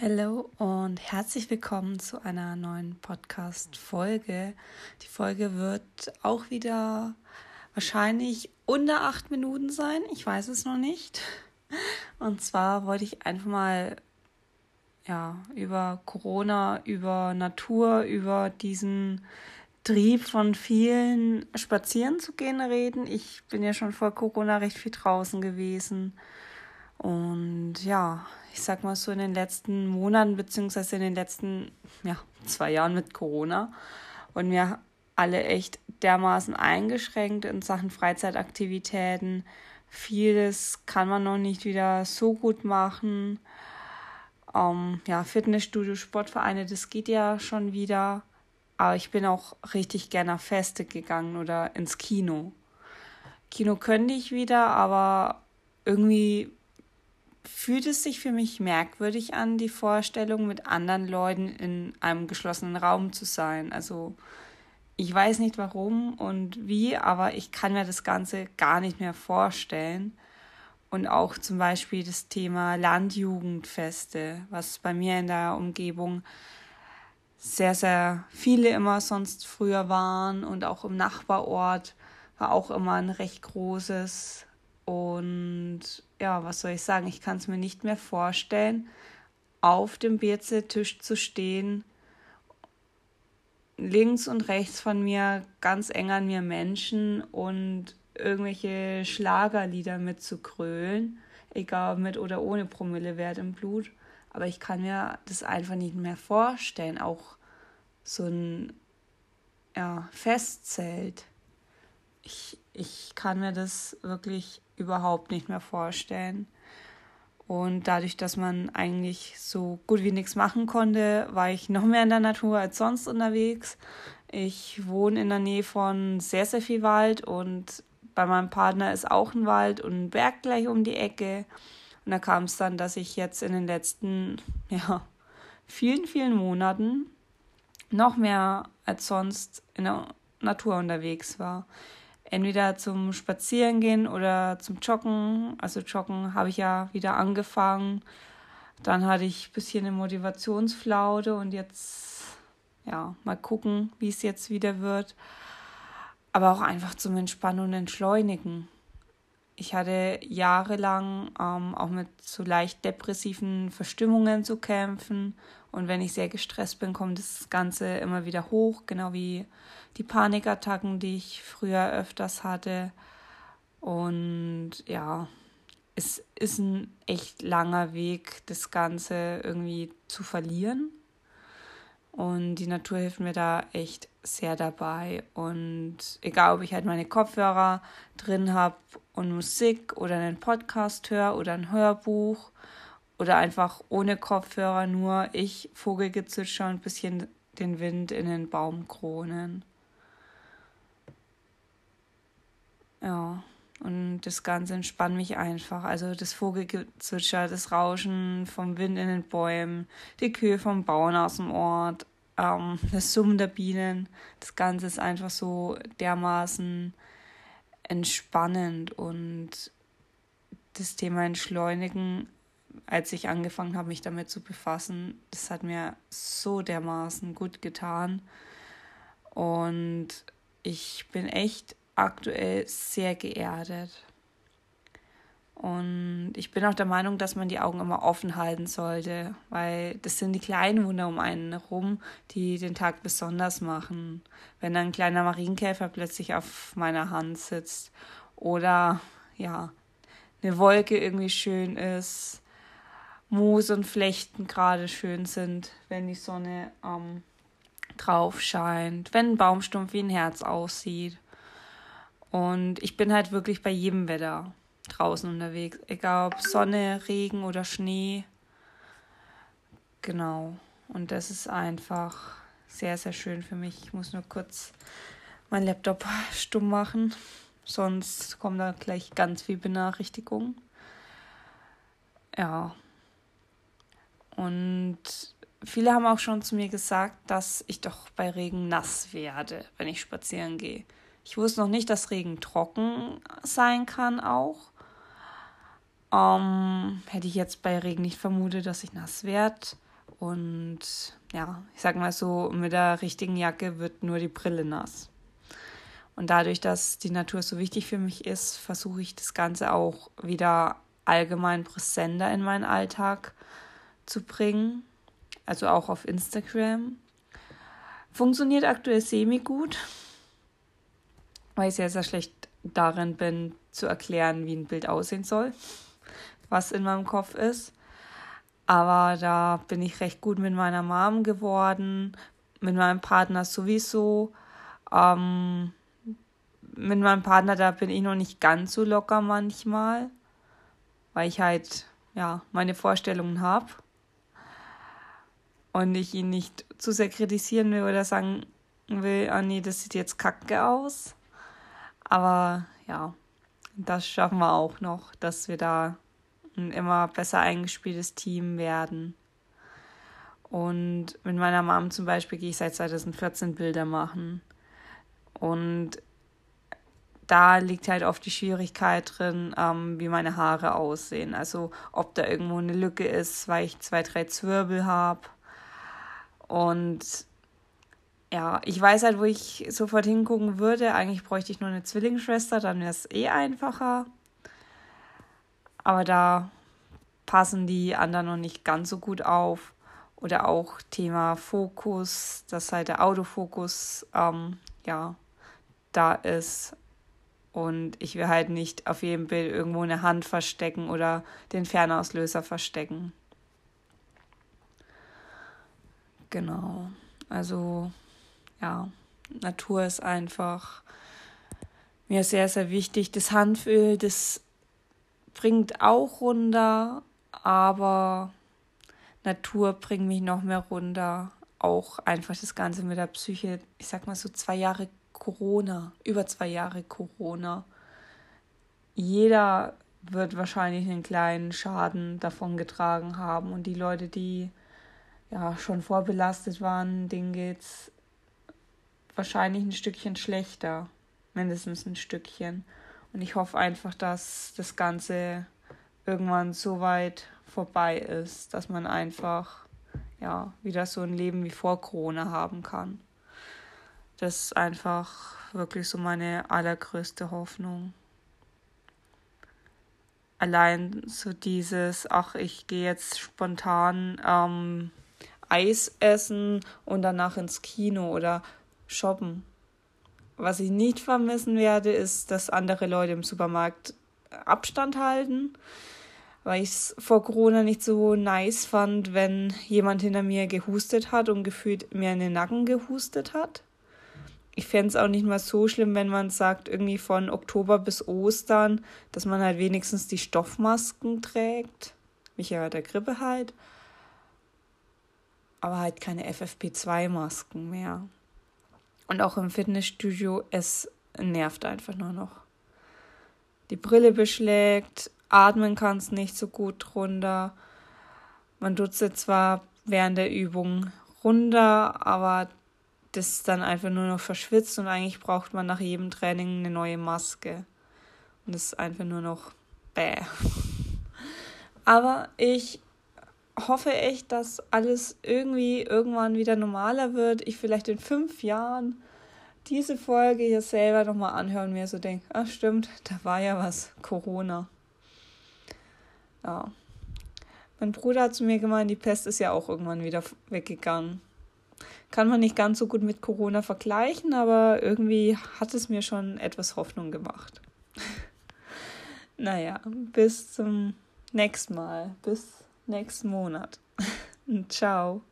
Hallo und herzlich willkommen zu einer neuen Podcast-Folge. Die Folge wird auch wieder wahrscheinlich unter acht Minuten sein. Ich weiß es noch nicht. Und zwar wollte ich einfach mal ja, über Corona, über Natur, über diesen Trieb von vielen spazieren zu gehen reden. Ich bin ja schon vor Corona recht viel draußen gewesen. Und ja, ich sag mal so in den letzten Monaten, beziehungsweise in den letzten ja, zwei Jahren mit Corona, und wir alle echt dermaßen eingeschränkt in Sachen Freizeitaktivitäten. Vieles kann man noch nicht wieder so gut machen. Ähm, ja, Fitnessstudio, Sportvereine, das geht ja schon wieder. Aber ich bin auch richtig gerne auf Feste gegangen oder ins Kino. Kino könnte ich wieder, aber irgendwie fühlt es sich für mich merkwürdig an, die Vorstellung, mit anderen Leuten in einem geschlossenen Raum zu sein. Also ich weiß nicht warum und wie, aber ich kann mir das Ganze gar nicht mehr vorstellen. Und auch zum Beispiel das Thema Landjugendfeste, was bei mir in der Umgebung sehr, sehr viele immer sonst früher waren und auch im Nachbarort war auch immer ein recht großes. Und ja, was soll ich sagen, ich kann es mir nicht mehr vorstellen, auf dem BC-Tisch zu stehen, links und rechts von mir ganz eng an mir Menschen und irgendwelche Schlagerlieder mitzukrölen, egal mit oder ohne Promillewert im Blut. Aber ich kann mir das einfach nicht mehr vorstellen. Auch so ein ja, Festzelt. Ich, ich kann mir das wirklich überhaupt nicht mehr vorstellen. Und dadurch, dass man eigentlich so gut wie nichts machen konnte, war ich noch mehr in der Natur als sonst unterwegs. Ich wohne in der Nähe von sehr, sehr viel Wald und bei meinem Partner ist auch ein Wald und ein Berg gleich um die Ecke. Und da kam es dann, dass ich jetzt in den letzten, ja, vielen, vielen Monaten noch mehr als sonst in der Natur unterwegs war. Entweder zum Spazierengehen oder zum Joggen. Also Joggen habe ich ja wieder angefangen. Dann hatte ich ein bisschen eine Motivationsflaute und jetzt, ja, mal gucken, wie es jetzt wieder wird. Aber auch einfach zum Entspannen und Entschleunigen. Ich hatte jahrelang ähm, auch mit so leicht depressiven Verstimmungen zu kämpfen. Und wenn ich sehr gestresst bin, kommt das Ganze immer wieder hoch, genau wie die Panikattacken, die ich früher öfters hatte. Und ja, es ist ein echt langer Weg, das Ganze irgendwie zu verlieren. Und die Natur hilft mir da echt sehr dabei. Und egal, ob ich halt meine Kopfhörer drin habe und Musik oder einen Podcast höre oder ein Hörbuch oder einfach ohne Kopfhörer nur ich, Vogelgezwitscher und ein bisschen den Wind in den Baumkronen. Ja, und das Ganze entspannt mich einfach. Also das Vogelgezwitscher, das Rauschen vom Wind in den Bäumen, die Kühe vom Bauen aus dem Ort, ähm, das Summen der Bienen. Das Ganze ist einfach so dermaßen entspannend und das Thema Entschleunigen, als ich angefangen habe, mich damit zu befassen, das hat mir so dermaßen gut getan. Und ich bin echt aktuell sehr geerdet. Und ich bin auch der Meinung, dass man die Augen immer offen halten sollte, weil das sind die kleinen Wunder um einen herum, die den Tag besonders machen. Wenn ein kleiner Marienkäfer plötzlich auf meiner Hand sitzt oder ja, eine Wolke irgendwie schön ist, Moos und Flechten gerade schön sind, wenn die Sonne ähm, drauf scheint, wenn ein Baumstumpf wie ein Herz aussieht. Und ich bin halt wirklich bei jedem Wetter draußen unterwegs, egal ob Sonne, Regen oder Schnee. Genau. Und das ist einfach sehr, sehr schön für mich. Ich muss nur kurz meinen Laptop stumm machen, sonst kommen da gleich ganz viel Benachrichtigungen. Ja. Und viele haben auch schon zu mir gesagt, dass ich doch bei Regen nass werde, wenn ich spazieren gehe. Ich wusste noch nicht, dass Regen trocken sein kann auch. Ähm, hätte ich jetzt bei Regen nicht vermutet, dass ich nass werde. Und ja, ich sag mal so, mit der richtigen Jacke wird nur die Brille nass. Und dadurch, dass die Natur so wichtig für mich ist, versuche ich das Ganze auch wieder allgemein präsenter in meinen Alltag zu bringen. Also auch auf Instagram. Funktioniert aktuell semi gut, weil ich sehr, sehr schlecht darin bin, zu erklären, wie ein Bild aussehen soll, was in meinem Kopf ist. Aber da bin ich recht gut mit meiner Mom geworden, mit meinem Partner sowieso. Ähm, mit meinem Partner, da bin ich noch nicht ganz so locker manchmal, weil ich halt, ja, meine Vorstellungen habe. Und ich ihn nicht zu sehr kritisieren will oder sagen will, ah nee, das sieht jetzt kacke aus. Aber ja, das schaffen wir auch noch, dass wir da ein immer besser eingespieltes Team werden. Und mit meiner Mom zum Beispiel gehe ich seit 2014 Bilder machen. Und da liegt halt oft die Schwierigkeit drin, ähm, wie meine Haare aussehen. Also ob da irgendwo eine Lücke ist, weil ich zwei, drei Zwirbel habe. Und ja, ich weiß halt, wo ich sofort hingucken würde. Eigentlich bräuchte ich nur eine Zwillingsschwester, dann wäre es eh einfacher. Aber da passen die anderen noch nicht ganz so gut auf. Oder auch Thema Fokus, dass halt der Autofokus ähm, ja da ist. Und ich will halt nicht auf jedem Bild irgendwo eine Hand verstecken oder den Fernauslöser verstecken. Genau. Also ja, Natur ist einfach mir sehr, sehr wichtig. Das Hanföl, das bringt auch runter, aber Natur bringt mich noch mehr runter. Auch einfach das Ganze mit der Psyche. Ich sag mal so zwei Jahre Corona, über zwei Jahre Corona. Jeder wird wahrscheinlich einen kleinen Schaden davon getragen haben. Und die Leute, die ja schon vorbelastet waren, denen geht's wahrscheinlich ein Stückchen schlechter. Mindestens ein Stückchen. Und ich hoffe einfach, dass das Ganze irgendwann so weit vorbei ist, dass man einfach ja wieder so ein Leben wie vor Corona haben kann. Das ist einfach wirklich so meine allergrößte Hoffnung. Allein so dieses, ach, ich gehe jetzt spontan ähm, Eis essen und danach ins Kino oder shoppen. Was ich nicht vermissen werde, ist, dass andere Leute im Supermarkt Abstand halten, weil ich es vor Corona nicht so nice fand, wenn jemand hinter mir gehustet hat und gefühlt mir in den Nacken gehustet hat. Ich fände es auch nicht mal so schlimm, wenn man sagt, irgendwie von Oktober bis Ostern, dass man halt wenigstens die Stoffmasken trägt. Mich ja der Grippe halt. Aber halt keine FFP2-Masken mehr. Und auch im Fitnessstudio, es nervt einfach nur noch. Die Brille beschlägt, atmen kannst nicht so gut drunter. Man tut zwar während der Übung runter, aber das ist dann einfach nur noch verschwitzt und eigentlich braucht man nach jedem Training eine neue Maske. Und das ist einfach nur noch bäh. Aber ich hoffe echt, dass alles irgendwie irgendwann wieder normaler wird. Ich vielleicht in fünf Jahren diese Folge hier selber nochmal anhören und mir so denke, ach stimmt, da war ja was, Corona. Ja. Mein Bruder hat zu mir gemeint, die Pest ist ja auch irgendwann wieder weggegangen. Kann man nicht ganz so gut mit Corona vergleichen, aber irgendwie hat es mir schon etwas Hoffnung gemacht. naja, bis zum nächsten Mal. Bis nächsten Monat. Ciao.